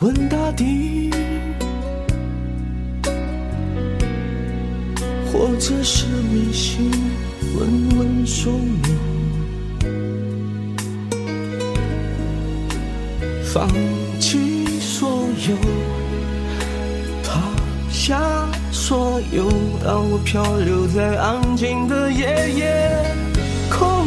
问大地，或者是迷信，问问宿命。放弃所有，抛下所有，让我漂流在安静的夜夜空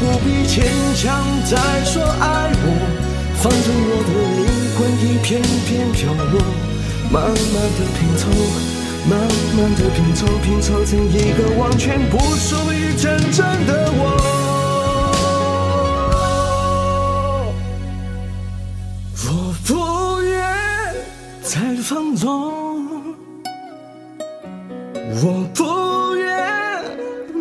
不必牵强再说爱我，反正我的灵魂已片片飘落。慢慢的拼凑，慢慢的拼凑，拼凑成一个完全不属于真正的我。我不愿再放纵，我不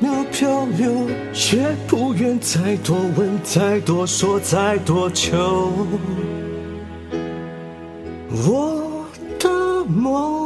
秒漂流，也不愿再多问、再多说、再多求。我的梦。